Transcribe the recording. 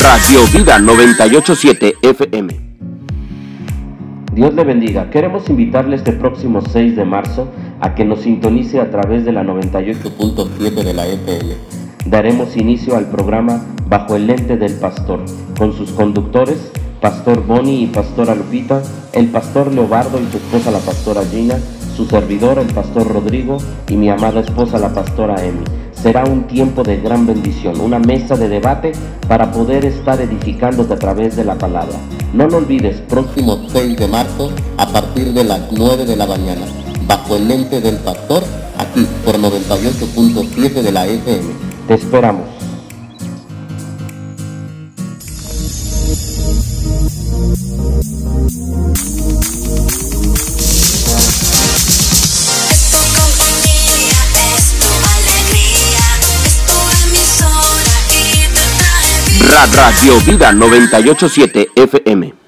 Radio Vida 987 FM. Dios le bendiga. Queremos invitarle este próximo 6 de marzo a que nos sintonice a través de la 98.7 de la FM. Daremos inicio al programa Bajo el lente del pastor, con sus conductores, Pastor Bonnie y Pastora Lupita, el Pastor Leobardo y su esposa la Pastora Gina, su servidor el Pastor Rodrigo y mi amada esposa la Pastora Emi será un tiempo de gran bendición, una mesa de debate para poder estar edificándote a través de la palabra. No lo olvides, próximo 6 de marzo a partir de las 9 de la mañana, bajo el lente del pastor, aquí por 98.7 de la FM. Te esperamos. Radio Vida 987 FM.